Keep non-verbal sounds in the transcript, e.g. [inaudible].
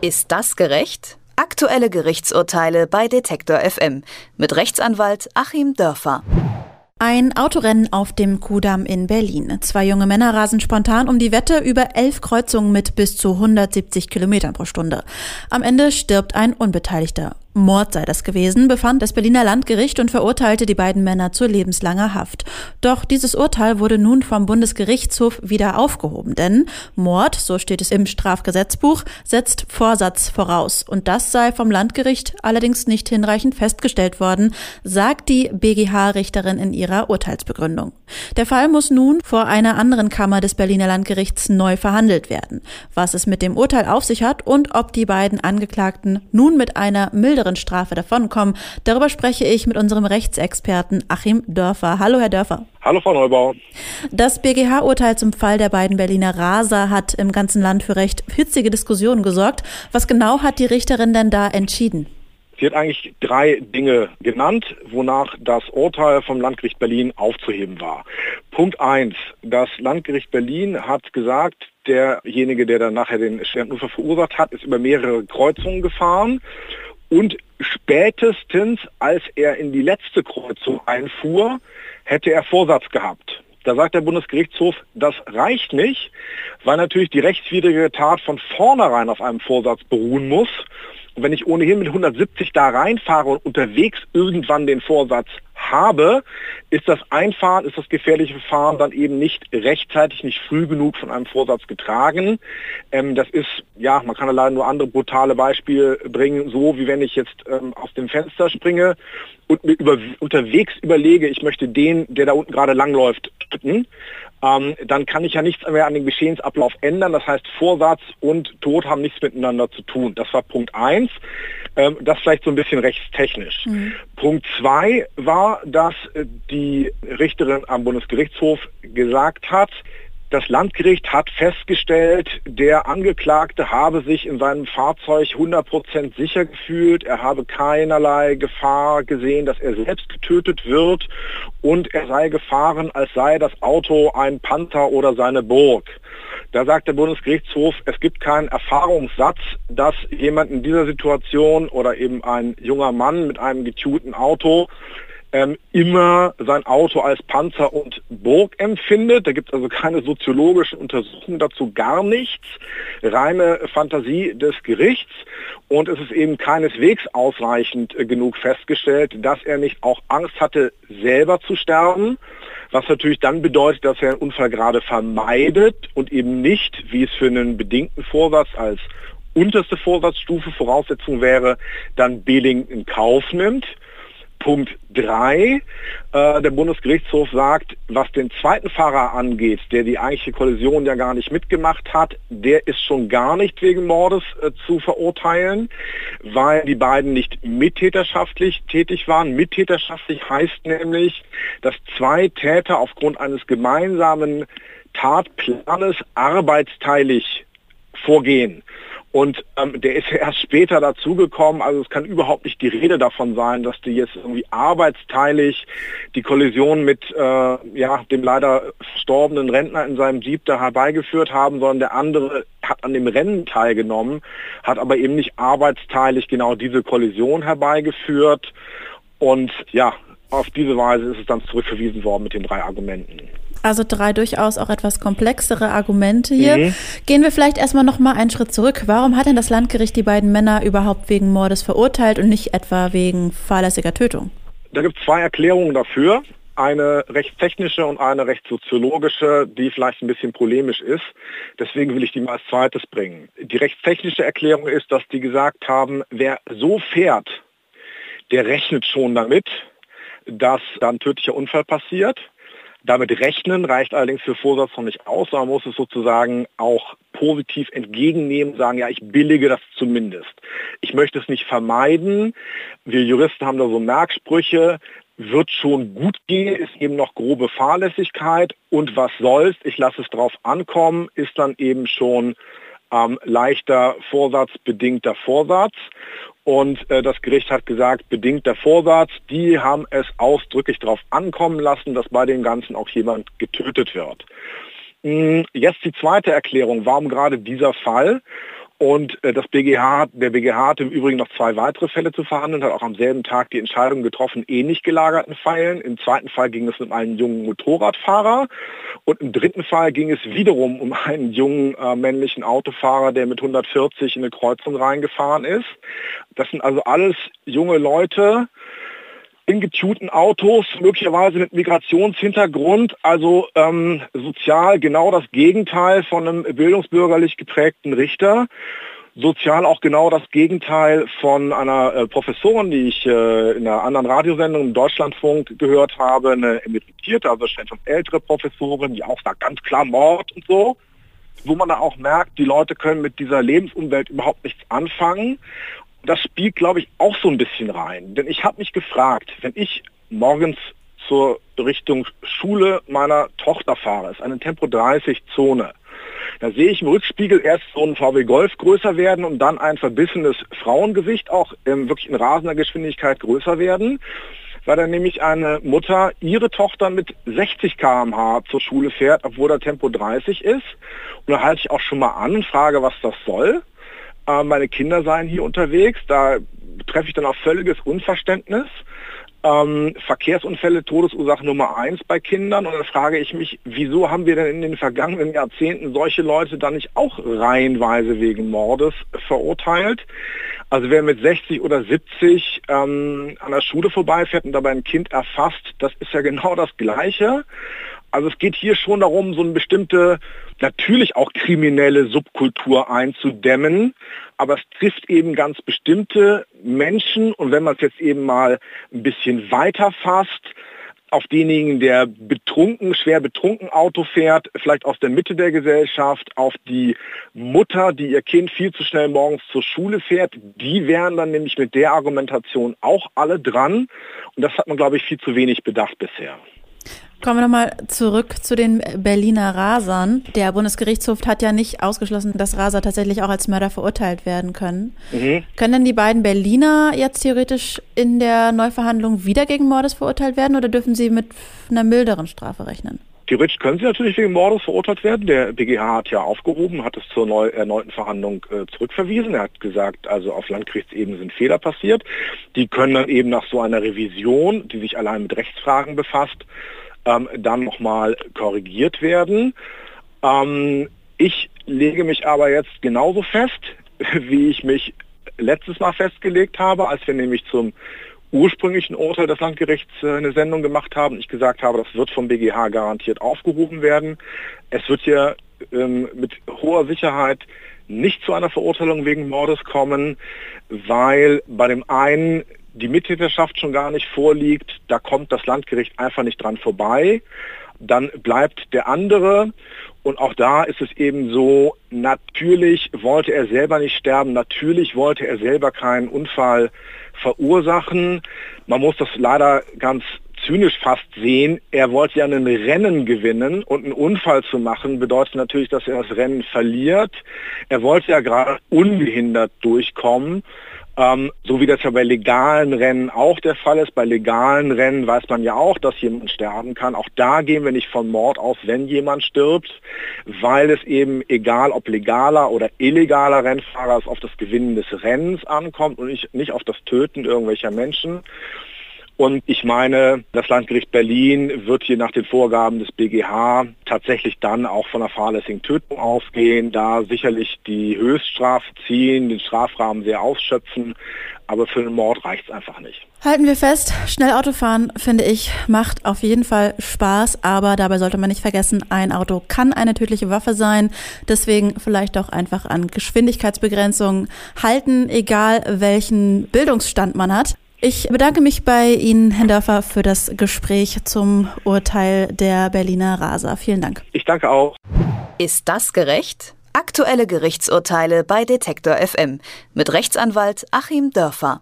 Ist das gerecht? Aktuelle Gerichtsurteile bei Detektor FM mit Rechtsanwalt Achim Dörfer. Ein Autorennen auf dem Kudamm in Berlin. Zwei junge Männer rasen spontan um die Wette über elf Kreuzungen mit bis zu 170 Kilometern pro Stunde. Am Ende stirbt ein Unbeteiligter. Mord sei das gewesen, befand das Berliner Landgericht und verurteilte die beiden Männer zu lebenslanger Haft. Doch dieses Urteil wurde nun vom Bundesgerichtshof wieder aufgehoben, denn Mord, so steht es im Strafgesetzbuch, setzt Vorsatz voraus. Und das sei vom Landgericht allerdings nicht hinreichend festgestellt worden, sagt die BGH-Richterin in ihrer Urteilsbegründung. Der Fall muss nun vor einer anderen Kammer des Berliner Landgerichts neu verhandelt werden. Was es mit dem Urteil auf sich hat und ob die beiden Angeklagten nun mit einer milderen milderen Strafe davonkommen. Darüber spreche ich mit unserem Rechtsexperten Achim Dörfer. Hallo, Herr Dörfer. Hallo, Frau Neubauer. Das BGH-Urteil zum Fall der beiden Berliner Raser hat im ganzen Land für recht hitzige Diskussionen gesorgt. Was genau hat die Richterin denn da entschieden? Sie hat eigentlich drei Dinge genannt, wonach das Urteil vom Landgericht Berlin aufzuheben war. Punkt eins: Das Landgericht Berlin hat gesagt, derjenige, der dann nachher den schweren Unfall verursacht hat, ist über mehrere Kreuzungen gefahren und spätestens, als er in die letzte Kreuzung einfuhr, hätte er Vorsatz gehabt. Da sagt der Bundesgerichtshof, das reicht nicht, weil natürlich die rechtswidrige Tat von vornherein auf einem Vorsatz beruhen muss. Und wenn ich ohnehin mit 170 da reinfahre und unterwegs irgendwann den Vorsatz habe, ist das Einfahren, ist das gefährliche Fahren dann eben nicht rechtzeitig, nicht früh genug von einem Vorsatz getragen. Ähm, das ist, ja, man kann leider nur andere brutale Beispiele bringen, so wie wenn ich jetzt ähm, aus dem Fenster springe und mir über, unterwegs überlege, ich möchte den, der da unten gerade langläuft, töten ähm, dann kann ich ja nichts mehr an den Geschehensablauf ändern. Das heißt, Vorsatz und Tod haben nichts miteinander zu tun. Das war Punkt eins. Ähm, das vielleicht so ein bisschen rechtstechnisch. Mhm. Punkt zwei war, dass äh, die Richterin am Bundesgerichtshof gesagt hat, das Landgericht hat festgestellt, der Angeklagte habe sich in seinem Fahrzeug 100% sicher gefühlt, er habe keinerlei Gefahr gesehen, dass er selbst getötet wird und er sei gefahren, als sei das Auto ein Panther oder seine Burg. Da sagt der Bundesgerichtshof, es gibt keinen Erfahrungssatz, dass jemand in dieser Situation oder eben ein junger Mann mit einem getunten Auto ähm, immer sein Auto als Panzer und Burg empfindet. Da gibt es also keine soziologischen Untersuchungen dazu, gar nichts. Reine Fantasie des Gerichts. Und es ist eben keineswegs ausreichend äh, genug festgestellt, dass er nicht auch Angst hatte, selber zu sterben. Was natürlich dann bedeutet, dass er einen Unfall gerade vermeidet und eben nicht, wie es für einen bedingten Vorsatz als unterste Vorsatzstufe Voraussetzung wäre, dann Beling in Kauf nimmt. Punkt 3. Äh, der Bundesgerichtshof sagt, was den zweiten Fahrer angeht, der die eigentliche Kollision ja gar nicht mitgemacht hat, der ist schon gar nicht wegen Mordes äh, zu verurteilen, weil die beiden nicht mittäterschaftlich tätig waren. Mittäterschaftlich heißt nämlich, dass zwei Täter aufgrund eines gemeinsamen Tatplanes arbeitsteilig vorgehen. Und ähm, der ist erst später dazugekommen. Also es kann überhaupt nicht die Rede davon sein, dass die jetzt irgendwie arbeitsteilig die Kollision mit äh, ja, dem leider verstorbenen Rentner in seinem Jeep da herbeigeführt haben, sondern der andere hat an dem Rennen teilgenommen, hat aber eben nicht arbeitsteilig genau diese Kollision herbeigeführt. Und ja, auf diese Weise ist es dann zurückverwiesen worden mit den drei Argumenten. Also drei durchaus auch etwas komplexere Argumente hier. Mhm. Gehen wir vielleicht erstmal noch mal einen Schritt zurück. Warum hat denn das Landgericht die beiden Männer überhaupt wegen Mordes verurteilt und nicht etwa wegen fahrlässiger Tötung? Da gibt es zwei Erklärungen dafür. Eine rechtstechnische und eine rechtssoziologische, die vielleicht ein bisschen polemisch ist. Deswegen will ich die mal als zweites bringen. Die rechtstechnische Erklärung ist, dass die gesagt haben, wer so fährt, der rechnet schon damit, dass dann tödlicher Unfall passiert damit rechnen reicht allerdings für Vorsatz noch nicht aus, sondern man muss es sozusagen auch positiv entgegennehmen, sagen, ja, ich billige das zumindest. Ich möchte es nicht vermeiden. Wir Juristen haben da so Merksprüche, wird schon gut gehen, ist eben noch grobe Fahrlässigkeit und was soll's, ich lasse es drauf ankommen, ist dann eben schon ähm, leichter Vorsatz, bedingter Vorsatz. Und äh, das Gericht hat gesagt, bedingter Vorsatz, die haben es ausdrücklich darauf ankommen lassen, dass bei dem Ganzen auch jemand getötet wird. Hm, jetzt die zweite Erklärung, warum gerade dieser Fall? Und äh, das BGH, der BGH hat im Übrigen noch zwei weitere Fälle zu verhandeln, hat auch am selben Tag die Entscheidung getroffen, ähnlich gelagerten Fällen. Im zweiten Fall ging es um einen jungen Motorradfahrer und im dritten Fall ging es wiederum um einen jungen äh, männlichen Autofahrer, der mit 140 in eine Kreuzung reingefahren ist. Das sind also alles junge Leute, in getunten Autos, möglicherweise mit Migrationshintergrund, also ähm, sozial genau das Gegenteil von einem bildungsbürgerlich geprägten Richter. Sozial auch genau das Gegenteil von einer äh, Professorin, die ich äh, in einer anderen Radiosendung im Deutschlandfunk gehört habe, eine emeritierte, also schon ältere Professorin, die auch sagt ganz klar Mord und so. Wo man da auch merkt, die Leute können mit dieser Lebensumwelt überhaupt nichts anfangen das spielt, glaube ich, auch so ein bisschen rein. Denn ich habe mich gefragt, wenn ich morgens zur Richtung Schule meiner Tochter fahre, ist eine Tempo 30 Zone. Da sehe ich im Rückspiegel erst so ein VW Golf größer werden und dann ein verbissenes Frauengesicht auch ähm, wirklich in rasender Geschwindigkeit größer werden, weil dann nämlich eine Mutter ihre Tochter mit 60 km/h zur Schule fährt, obwohl da Tempo 30 ist. Und da halte ich auch schon mal an und frage, was das soll. Äh, meine Kinder seien hier unterwegs. Da treffe ich dann auf völliges Unverständnis. Ähm, Verkehrsunfälle, Todesursache Nummer eins bei Kindern. Und dann frage ich mich, wieso haben wir denn in den vergangenen Jahrzehnten solche Leute dann nicht auch reihenweise wegen Mordes verurteilt? Also wer mit 60 oder 70 ähm, an der Schule vorbeifährt und dabei ein Kind erfasst, das ist ja genau das Gleiche. Also es geht hier schon darum, so eine bestimmte, natürlich auch kriminelle Subkultur einzudämmen, aber es trifft eben ganz bestimmte Menschen und wenn man es jetzt eben mal ein bisschen weiter fasst, auf denjenigen, der betrunken, schwer betrunken Auto fährt, vielleicht aus der Mitte der Gesellschaft, auf die Mutter, die ihr Kind viel zu schnell morgens zur Schule fährt, die wären dann nämlich mit der Argumentation auch alle dran. Und das hat man, glaube ich, viel zu wenig bedacht bisher. Kommen wir nochmal zurück zu den Berliner Rasern. Der Bundesgerichtshof hat ja nicht ausgeschlossen, dass Raser tatsächlich auch als Mörder verurteilt werden können. Mhm. Können denn die beiden Berliner jetzt theoretisch in der Neuverhandlung wieder gegen Mordes verurteilt werden oder dürfen sie mit einer milderen Strafe rechnen? Theoretisch können sie natürlich wegen Mordes verurteilt werden. Der BGH hat ja aufgehoben, hat es zur neu, erneuten Verhandlung äh, zurückverwiesen. Er hat gesagt, also auf Landgerichtsebene sind Fehler passiert. Die können dann eben nach so einer Revision, die sich allein mit Rechtsfragen befasst, ähm, dann nochmal korrigiert werden. Ähm, ich lege mich aber jetzt genauso fest, [laughs] wie ich mich letztes Mal festgelegt habe, als wir nämlich zum ursprünglichen Urteil des Landgerichts äh, eine Sendung gemacht haben. Ich gesagt habe, das wird vom BGH garantiert aufgehoben werden. Es wird hier ähm, mit hoher Sicherheit nicht zu einer Verurteilung wegen Mordes kommen, weil bei dem einen die Mittäterschaft schon gar nicht vorliegt, da kommt das Landgericht einfach nicht dran vorbei. Dann bleibt der andere und auch da ist es eben so, natürlich wollte er selber nicht sterben, natürlich wollte er selber keinen Unfall verursachen. Man muss das leider ganz zynisch fast sehen, er wollte ja ein Rennen gewinnen und einen Unfall zu machen bedeutet natürlich, dass er das Rennen verliert. Er wollte ja gerade ungehindert durchkommen ähm, so wie das ja bei legalen Rennen auch der Fall ist. Bei legalen Rennen weiß man ja auch, dass jemand sterben kann. Auch da gehen wir nicht von Mord aus, wenn jemand stirbt, weil es eben egal ob legaler oder illegaler Rennfahrer es auf das Gewinnen des Rennens ankommt und nicht, nicht auf das Töten irgendwelcher Menschen. Und ich meine, das Landgericht Berlin wird hier nach den Vorgaben des BGH tatsächlich dann auch von einer fahrlässigen Tötung ausgehen, da sicherlich die Höchststrafe ziehen, den Strafrahmen sehr ausschöpfen. Aber für einen Mord reicht es einfach nicht. Halten wir fest, schnell Autofahren, finde ich, macht auf jeden Fall Spaß, aber dabei sollte man nicht vergessen, ein Auto kann eine tödliche Waffe sein. Deswegen vielleicht auch einfach an Geschwindigkeitsbegrenzungen halten, egal welchen Bildungsstand man hat. Ich bedanke mich bei Ihnen, Herr Dörfer, für das Gespräch zum Urteil der Berliner Raser. Vielen Dank. Ich danke auch. Ist das gerecht? Aktuelle Gerichtsurteile bei Detektor FM mit Rechtsanwalt Achim Dörfer.